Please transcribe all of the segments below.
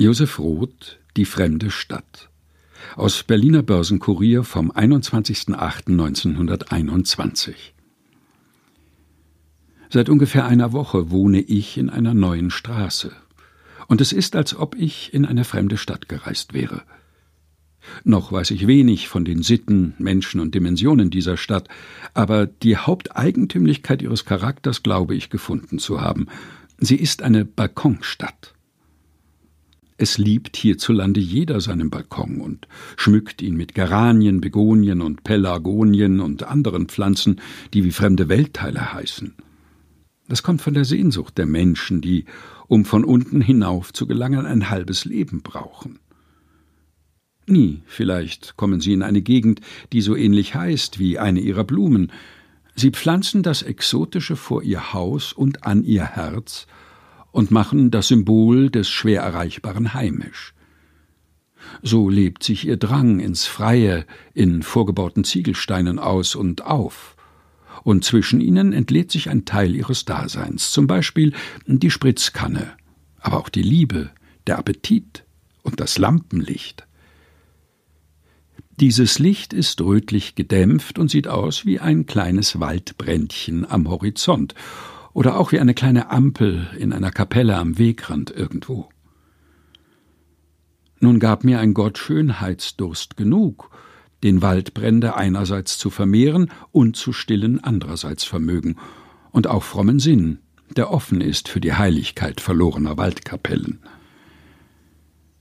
Josef Roth Die fremde Stadt aus Berliner Börsenkurier vom 21.08.1921 Seit ungefähr einer Woche wohne ich in einer neuen Straße, und es ist, als ob ich in eine fremde Stadt gereist wäre. Noch weiß ich wenig von den Sitten, Menschen und Dimensionen dieser Stadt, aber die Haupteigentümlichkeit ihres Charakters glaube ich gefunden zu haben. Sie ist eine Balkonstadt. Es liebt hierzulande jeder seinen Balkon und schmückt ihn mit Geranien, Begonien und Pelargonien und anderen Pflanzen, die wie fremde Weltteile heißen. Das kommt von der Sehnsucht der Menschen, die, um von unten hinauf zu gelangen, ein halbes Leben brauchen. Nie, vielleicht, kommen sie in eine Gegend, die so ähnlich heißt wie eine ihrer Blumen. Sie pflanzen das Exotische vor ihr Haus und an ihr Herz und machen das Symbol des schwer Erreichbaren heimisch. So lebt sich ihr Drang ins Freie in vorgebauten Ziegelsteinen aus und auf. Und zwischen ihnen entlädt sich ein Teil ihres Daseins, zum Beispiel die Spritzkanne, aber auch die Liebe, der Appetit und das Lampenlicht. Dieses Licht ist rötlich gedämpft und sieht aus wie ein kleines Waldbrändchen am Horizont oder auch wie eine kleine Ampel in einer Kapelle am Wegrand irgendwo. Nun gab mir ein Gott Schönheitsdurst genug, den Waldbrände einerseits zu vermehren und zu stillen andererseits Vermögen, und auch frommen Sinn, der offen ist für die Heiligkeit verlorener Waldkapellen.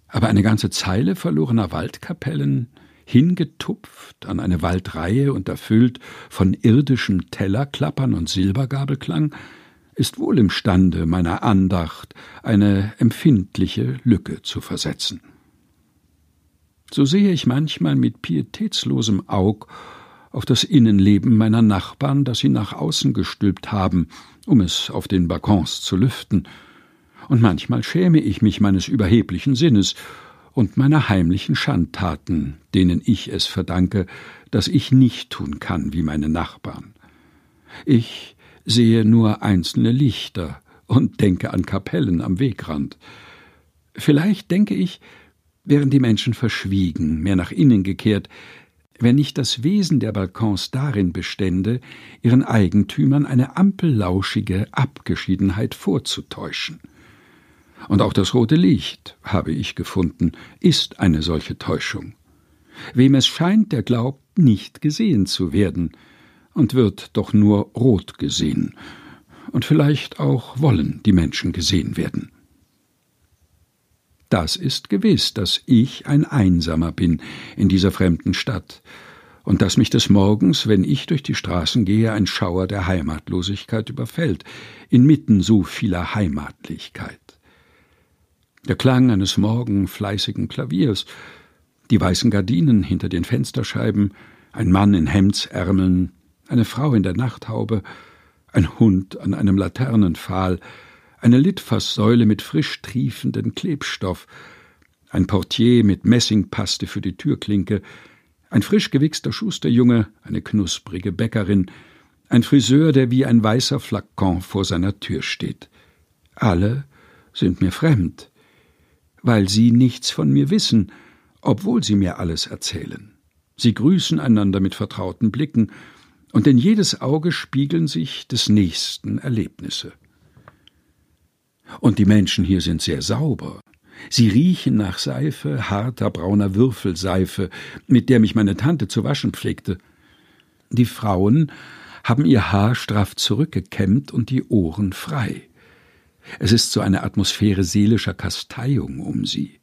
Aber eine ganze Zeile verlorener Waldkapellen, hingetupft an eine Waldreihe und erfüllt von irdischem Tellerklappern und Silbergabelklang, ist wohl imstande, meiner Andacht eine empfindliche Lücke zu versetzen. So sehe ich manchmal mit pietätslosem Aug auf das Innenleben meiner Nachbarn, das sie nach außen gestülpt haben, um es auf den Balkons zu lüften, und manchmal schäme ich mich meines überheblichen Sinnes und meiner heimlichen Schandtaten, denen ich es verdanke, dass ich nicht tun kann wie meine Nachbarn. Ich sehe nur einzelne Lichter und denke an Kapellen am Wegrand. Vielleicht denke ich, wären die Menschen verschwiegen, mehr nach innen gekehrt, wenn nicht das Wesen der Balkons darin bestände, ihren Eigentümern eine ampellauschige Abgeschiedenheit vorzutäuschen. Und auch das rote Licht, habe ich gefunden, ist eine solche Täuschung. Wem es scheint, der glaubt, nicht gesehen zu werden, und wird doch nur rot gesehen, und vielleicht auch wollen die Menschen gesehen werden. Das ist gewiss, dass ich ein Einsamer bin in dieser fremden Stadt, und dass mich des Morgens, wenn ich durch die Straßen gehe, ein Schauer der Heimatlosigkeit überfällt, inmitten so vieler Heimatlichkeit. Der Klang eines morgen fleißigen Klaviers, die weißen Gardinen hinter den Fensterscheiben, ein Mann in Hemdsärmeln, eine Frau in der Nachthaube, ein Hund an einem Laternenpfahl, eine Litfaßsäule mit frisch triefenden Klebstoff, ein Portier mit Messingpaste für die Türklinke, ein frisch gewichster Schusterjunge, eine knusprige Bäckerin, ein Friseur, der wie ein weißer Flakon vor seiner Tür steht. Alle sind mir fremd, weil sie nichts von mir wissen, obwohl sie mir alles erzählen. Sie grüßen einander mit vertrauten Blicken, und in jedes Auge spiegeln sich des nächsten Erlebnisse. Und die Menschen hier sind sehr sauber. Sie riechen nach Seife, harter brauner Würfelseife, mit der mich meine Tante zu waschen pflegte. Die Frauen haben ihr Haar straff zurückgekämmt und die Ohren frei. Es ist so eine Atmosphäre seelischer Kasteiung um sie.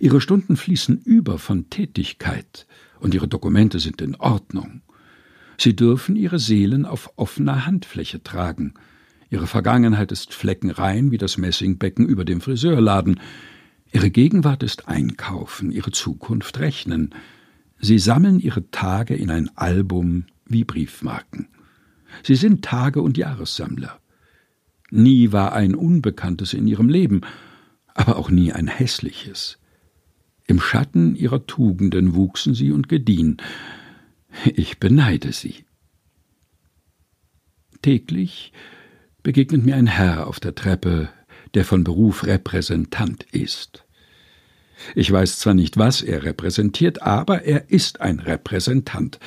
Ihre Stunden fließen über von Tätigkeit, und ihre Dokumente sind in Ordnung. Sie dürfen ihre Seelen auf offener Handfläche tragen. Ihre Vergangenheit ist fleckenrein wie das Messingbecken über dem Friseurladen. Ihre Gegenwart ist Einkaufen, ihre Zukunft Rechnen. Sie sammeln ihre Tage in ein Album wie Briefmarken. Sie sind Tage- und Jahressammler. Nie war ein Unbekanntes in ihrem Leben, aber auch nie ein hässliches. Im Schatten ihrer Tugenden wuchsen sie und gediehen. Ich beneide sie. Täglich begegnet mir ein Herr auf der Treppe, der von Beruf Repräsentant ist. Ich weiß zwar nicht, was er repräsentiert, aber er ist ein Repräsentant.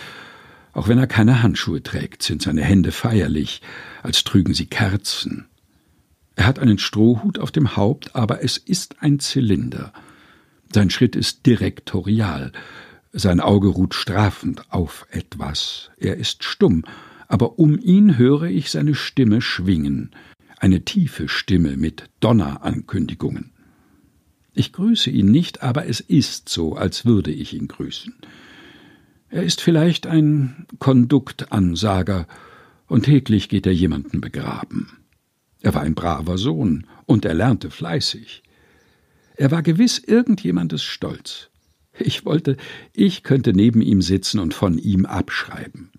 Auch wenn er keine Handschuhe trägt, sind seine Hände feierlich, als trügen sie Kerzen. Er hat einen Strohhut auf dem Haupt, aber es ist ein Zylinder. Sein Schritt ist direktorial, sein Auge ruht strafend auf etwas. Er ist stumm, aber um ihn höre ich seine Stimme schwingen, eine tiefe Stimme mit Donnerankündigungen. Ich grüße ihn nicht, aber es ist so, als würde ich ihn grüßen. Er ist vielleicht ein Konduktansager, und täglich geht er jemanden begraben. Er war ein braver Sohn, und er lernte fleißig. Er war gewiss irgendjemandes Stolz. Ich wollte, ich könnte neben ihm sitzen und von ihm abschreiben.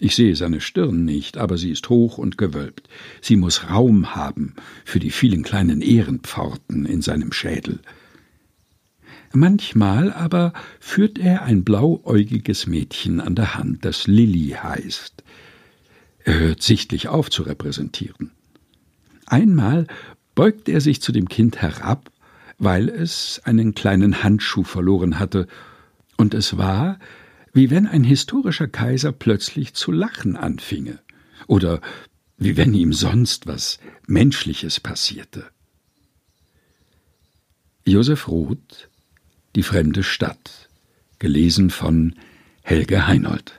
Ich sehe seine Stirn nicht, aber sie ist hoch und gewölbt. Sie muss Raum haben für die vielen kleinen Ehrenpforten in seinem Schädel. Manchmal aber führt er ein blauäugiges Mädchen an der Hand, das Lilly heißt. Er hört sichtlich auf zu repräsentieren. Einmal beugt er sich zu dem Kind herab, weil es einen kleinen Handschuh verloren hatte, und es war, wie wenn ein historischer Kaiser plötzlich zu lachen anfinge, oder wie wenn ihm sonst was Menschliches passierte. Josef Roth Die fremde Stadt, gelesen von Helge Heinold